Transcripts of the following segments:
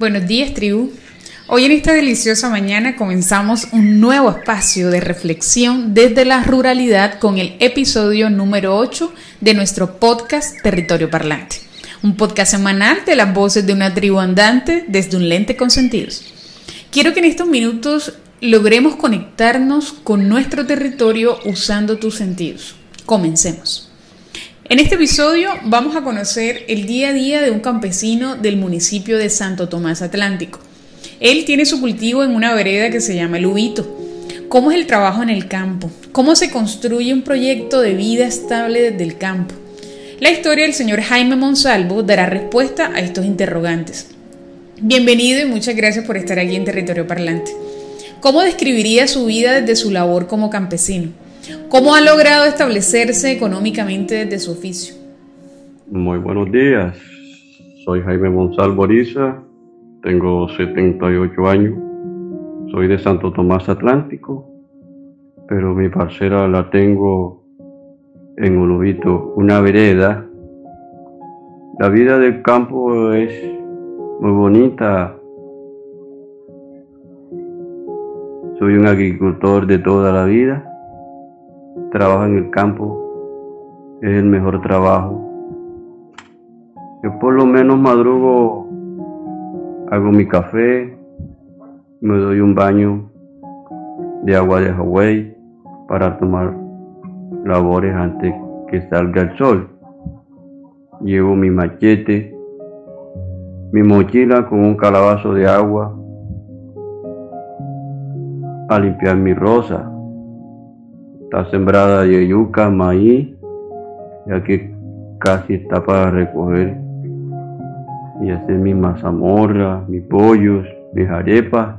Buenos días, tribu. Hoy en esta deliciosa mañana comenzamos un nuevo espacio de reflexión desde la ruralidad con el episodio número 8 de nuestro podcast Territorio Parlante. Un podcast semanal de las voces de una tribu andante desde un lente con sentidos. Quiero que en estos minutos logremos conectarnos con nuestro territorio usando tus sentidos. Comencemos. En este episodio vamos a conocer el día a día de un campesino del municipio de Santo Tomás Atlántico. Él tiene su cultivo en una vereda que se llama El Ubito. ¿Cómo es el trabajo en el campo? ¿Cómo se construye un proyecto de vida estable desde el campo? La historia del señor Jaime Monsalvo dará respuesta a estos interrogantes. Bienvenido y muchas gracias por estar aquí en Territorio Parlante. ¿Cómo describiría su vida desde su labor como campesino? ¿Cómo ha logrado establecerse económicamente desde su oficio? Muy buenos días. Soy Jaime Monsalvo Ariza, tengo 78 años, soy de Santo Tomás Atlántico, pero mi parcera la tengo en Ulubito, una vereda. La vida del campo es muy bonita. Soy un agricultor de toda la vida trabajo en el campo es el mejor trabajo. Yo por lo menos madrugo, hago mi café, me doy un baño de agua de Hawái para tomar labores antes que salga el sol. Llevo mi machete, mi mochila con un calabazo de agua a limpiar mi rosa Está sembrada de yuca, maíz, ya que casi está para recoger y hacer mi mazamorra, mis pollos, mis arepas.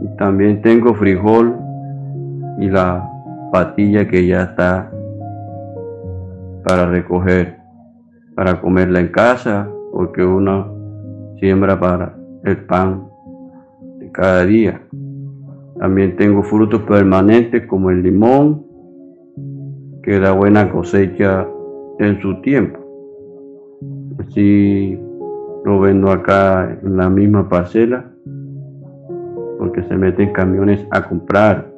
Y también tengo frijol y la patilla que ya está para recoger, para comerla en casa, porque uno siembra para el pan de cada día. También tengo frutos permanentes como el limón, que da buena cosecha en su tiempo. Así lo vendo acá en la misma parcela, porque se meten camiones a comprar.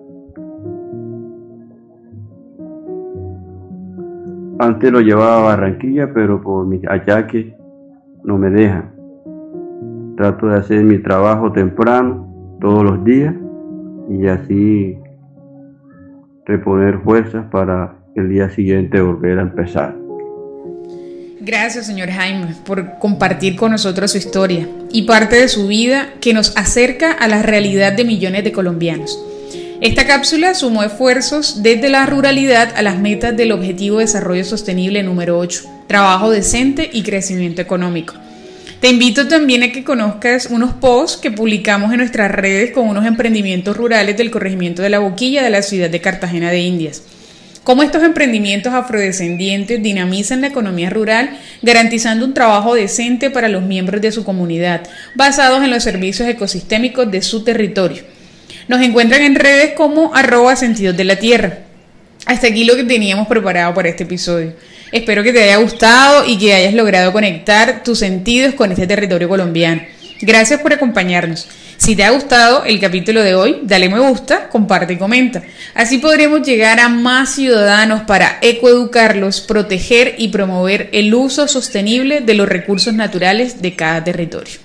Antes lo llevaba a Barranquilla, pero por mis achaques no me dejan. Trato de hacer mi trabajo temprano, todos los días, y así reponer fuerzas para el día siguiente volver a empezar. Gracias, señor Jaime, por compartir con nosotros su historia y parte de su vida que nos acerca a la realidad de millones de colombianos. Esta cápsula sumó esfuerzos desde la ruralidad a las metas del Objetivo de Desarrollo Sostenible número 8, trabajo decente y crecimiento económico. Te invito también a que conozcas unos posts que publicamos en nuestras redes con unos emprendimientos rurales del corregimiento de la Boquilla de la ciudad de Cartagena de Indias. Cómo estos emprendimientos afrodescendientes dinamizan la economía rural, garantizando un trabajo decente para los miembros de su comunidad, basados en los servicios ecosistémicos de su territorio. Nos encuentran en redes como arroba sentidos de la tierra. Hasta aquí lo que teníamos preparado para este episodio. Espero que te haya gustado y que hayas logrado conectar tus sentidos con este territorio colombiano. Gracias por acompañarnos. Si te ha gustado el capítulo de hoy, dale me gusta, comparte y comenta. Así podremos llegar a más ciudadanos para ecoeducarlos, proteger y promover el uso sostenible de los recursos naturales de cada territorio.